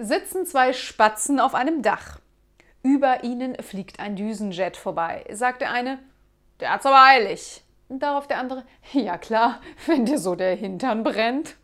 sitzen zwei Spatzen auf einem Dach. Über ihnen fliegt ein Düsenjet vorbei, sagt der eine, der hat's aber eilig. Darauf der andere, ja klar, wenn dir so der Hintern brennt.